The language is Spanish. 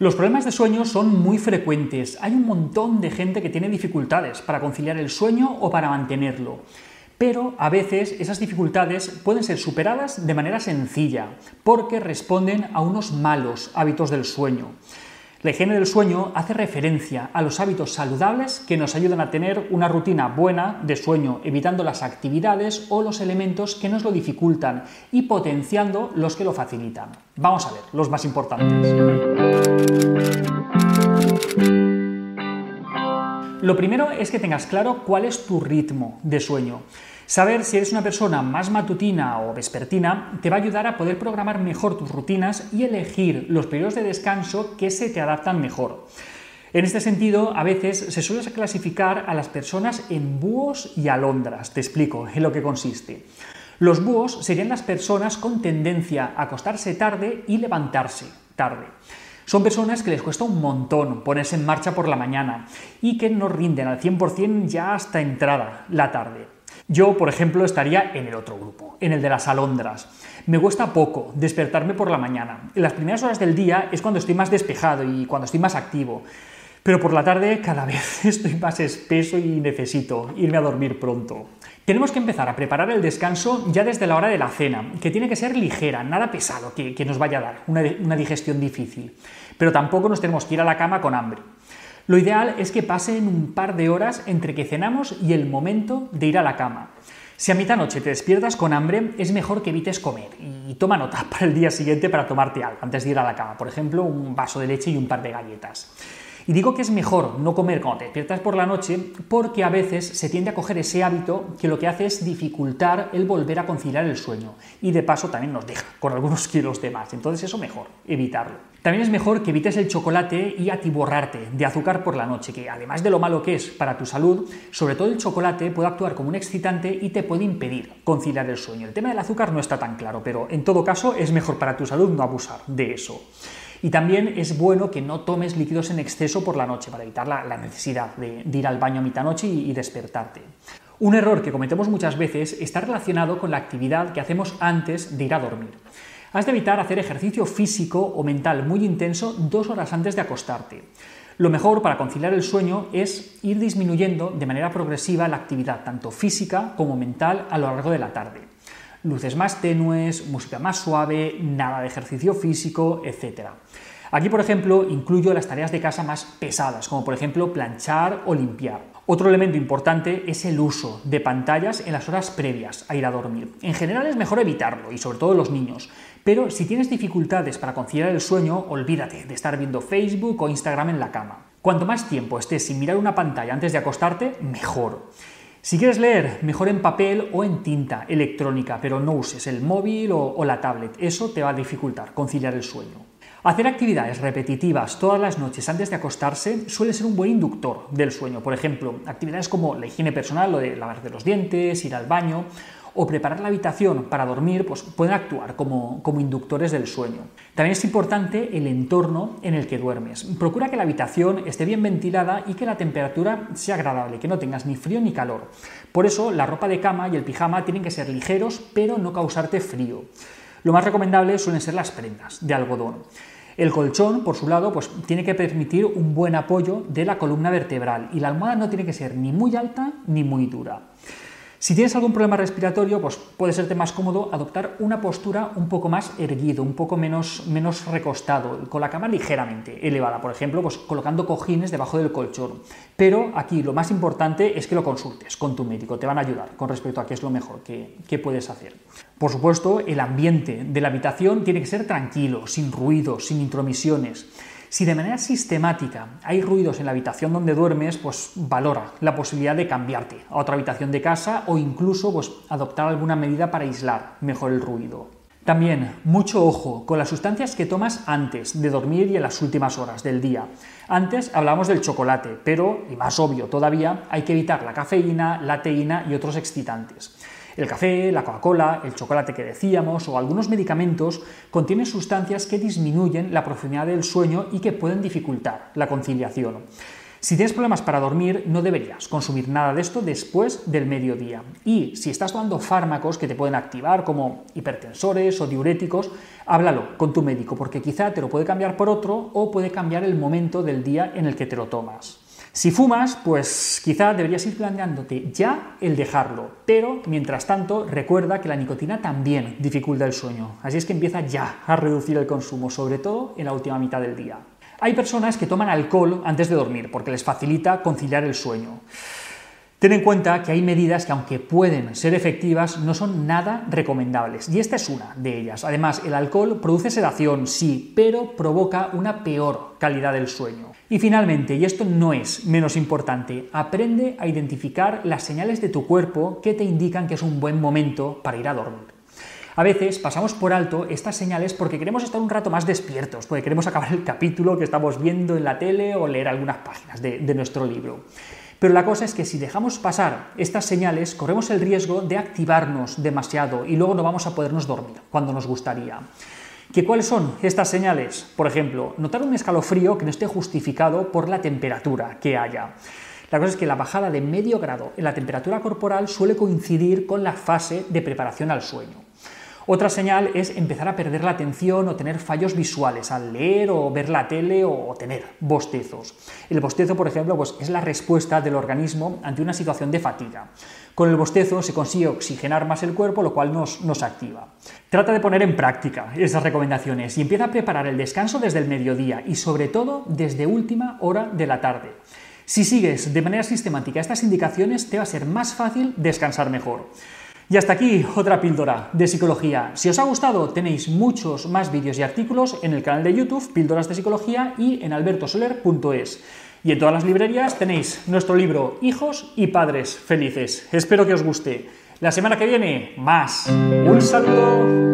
Los problemas de sueño son muy frecuentes. Hay un montón de gente que tiene dificultades para conciliar el sueño o para mantenerlo. Pero a veces esas dificultades pueden ser superadas de manera sencilla, porque responden a unos malos hábitos del sueño. La higiene del sueño hace referencia a los hábitos saludables que nos ayudan a tener una rutina buena de sueño, evitando las actividades o los elementos que nos lo dificultan y potenciando los que lo facilitan. Vamos a ver los más importantes. Lo primero es que tengas claro cuál es tu ritmo de sueño. Saber si eres una persona más matutina o vespertina te va a ayudar a poder programar mejor tus rutinas y elegir los periodos de descanso que se te adaptan mejor. En este sentido, a veces se suele clasificar a las personas en búhos y alondras. Te explico en lo que consiste. Los búhos serían las personas con tendencia a acostarse tarde y levantarse tarde. Son personas que les cuesta un montón ponerse en marcha por la mañana y que no rinden al 100% ya hasta entrada la tarde. Yo, por ejemplo, estaría en el otro grupo, en el de las alondras. Me cuesta poco despertarme por la mañana. En las primeras horas del día es cuando estoy más despejado y cuando estoy más activo. Pero por la tarde cada vez estoy más espeso y necesito irme a dormir pronto. Tenemos que empezar a preparar el descanso ya desde la hora de la cena, que tiene que ser ligera, nada pesado que, nos vaya a dar una, una digestión difícil. Pero tampoco nos tenemos que ir a la cama con hambre. Lo ideal es que pasen un par de horas entre que cenamos y el momento de ir a la cama. Si a mitad noche te despiertas con hambre, es mejor que evites comer y toma nota para el día siguiente para tomarte algo antes de ir a la cama, por ejemplo, un vaso de leche y un par de galletas. Y digo que es mejor no comer cuando te despiertas por la noche porque a veces se tiende a coger ese hábito que lo que hace es dificultar el volver a conciliar el sueño y de paso también nos deja con algunos kilos de más. Entonces eso mejor, evitarlo. También es mejor que evites el chocolate y atiborrarte de azúcar por la noche, que además de lo malo que es para tu salud, sobre todo el chocolate puede actuar como un excitante y te puede impedir conciliar el sueño. El tema del azúcar no está tan claro, pero en todo caso es mejor para tu salud no abusar de eso. Y también es bueno que no tomes líquidos en exceso por la noche para evitar la, necesidad de, ir al baño a mitad noche y, y despertarte. Un error que cometemos muchas veces está relacionado con la actividad que hacemos antes de ir a dormir. Has de evitar hacer ejercicio físico o mental muy intenso dos horas antes de acostarte. Lo mejor para conciliar el sueño es ir disminuyendo de manera progresiva la actividad tanto física como mental a lo largo de la tarde luces más tenues, música más suave, nada de ejercicio físico, etc. Aquí, por ejemplo, incluyo las tareas de casa más pesadas, como por ejemplo planchar o limpiar. Otro elemento importante es el uso de pantallas en las horas previas a ir a dormir. En general es mejor evitarlo, y sobre todo los niños. Pero si tienes dificultades para conciliar el sueño, olvídate de estar viendo Facebook o Instagram en la cama. Cuanto más tiempo estés sin mirar una pantalla antes de acostarte, mejor. Si quieres leer, mejor en papel o en tinta electrónica, pero no uses el móvil o, la tablet. Eso te va a dificultar conciliar el sueño. Hacer actividades repetitivas todas las noches antes de acostarse suele ser un buen inductor del sueño. Por ejemplo, actividades como la higiene personal, lo de lavarte los dientes, ir al baño o preparar la habitación para dormir, pues pueden actuar como, como inductores del sueño. También es importante el entorno en el que duermes. Procura que la habitación esté bien ventilada y que la temperatura sea agradable, que no tengas ni frío ni calor. Por eso la ropa de cama y el pijama tienen que ser ligeros, pero no causarte frío. Lo más recomendable suelen ser las prendas de algodón. El colchón, por su lado, pues tiene que permitir un buen apoyo de la columna vertebral y la almohada no tiene que ser ni muy alta ni muy dura. Si tienes algún problema respiratorio, pues puede serte más cómodo adoptar una postura un poco más erguido, un poco menos, menos recostado, con la cama ligeramente elevada, por ejemplo, pues colocando cojines debajo del colchón. Pero aquí lo más importante es que lo consultes con tu médico, te van a ayudar con respecto a qué es lo mejor que, que puedes hacer. Por supuesto, el ambiente de la habitación tiene que ser tranquilo, sin ruido, sin intromisiones. Si de manera sistemática hay ruidos en la habitación donde duermes, pues valora la posibilidad de cambiarte a otra habitación de casa o incluso pues, adoptar alguna medida para aislar mejor el ruido. También, mucho ojo con las sustancias que tomas antes de dormir y en las últimas horas del día. Antes hablábamos del chocolate, pero, y más obvio todavía, hay que evitar la cafeína, la teína y otros excitantes. El café, la Coca-Cola, el chocolate que decíamos o algunos medicamentos contienen sustancias que disminuyen la profundidad del sueño y que pueden dificultar la conciliación. Si tienes problemas para dormir, no deberías consumir nada de esto después del mediodía. Y si estás tomando fármacos que te pueden activar, como hipertensores o diuréticos, háblalo con tu médico, porque quizá te lo puede cambiar por otro o puede cambiar el momento del día en el que te lo tomas. Si fumas, pues quizá deberías ir planteándote ya el dejarlo, pero mientras tanto recuerda que la nicotina también dificulta el sueño, así es que empieza ya a reducir el consumo, sobre todo en la última mitad del día. Hay personas que toman alcohol antes de dormir porque les facilita conciliar el sueño. Ten en cuenta que hay medidas que, aunque pueden ser efectivas, no son nada recomendables, y esta es una de ellas. Además, el alcohol produce sedación, sí, pero provoca una peor calidad del sueño. Y finalmente, y esto no es menos importante, aprende a identificar las señales de tu cuerpo que te indican que es un buen momento para ir a dormir. A veces pasamos por alto estas señales porque queremos estar un rato más despiertos, porque queremos acabar el capítulo que estamos viendo en la tele o leer algunas páginas de, nuestro libro. Pero la cosa es que si dejamos pasar estas señales, corremos el riesgo de activarnos demasiado y luego no vamos a podernos dormir cuando nos gustaría. ¿Que ¿Cuáles son estas señales? Por ejemplo, notar un escalofrío que no esté justificado por la temperatura que haya. La cosa es que la bajada de medio grado en la temperatura corporal suele coincidir con la fase de preparación al sueño. Otra señal es empezar a perder la atención o tener fallos visuales al leer o ver la tele o tener bostezos. El bostezo, por ejemplo, pues es la respuesta del organismo ante una situación de fatiga. Con el bostezo se consigue oxigenar más el cuerpo, lo cual nos, nos activa. Trata de poner en práctica esas recomendaciones y empieza a preparar el descanso desde el mediodía y sobre todo desde última hora de la tarde. Si sigues de manera sistemática estas indicaciones, te va a ser más fácil descansar mejor. Y hasta aquí otra píldora de psicología. Si os ha gustado, tenéis muchos más vídeos y artículos en el canal de YouTube Píldoras de Psicología y en albertosoler.es. Y en todas las librerías tenéis nuestro libro Hijos y Padres Felices. Espero que os guste. La semana que viene, más. Un saludo.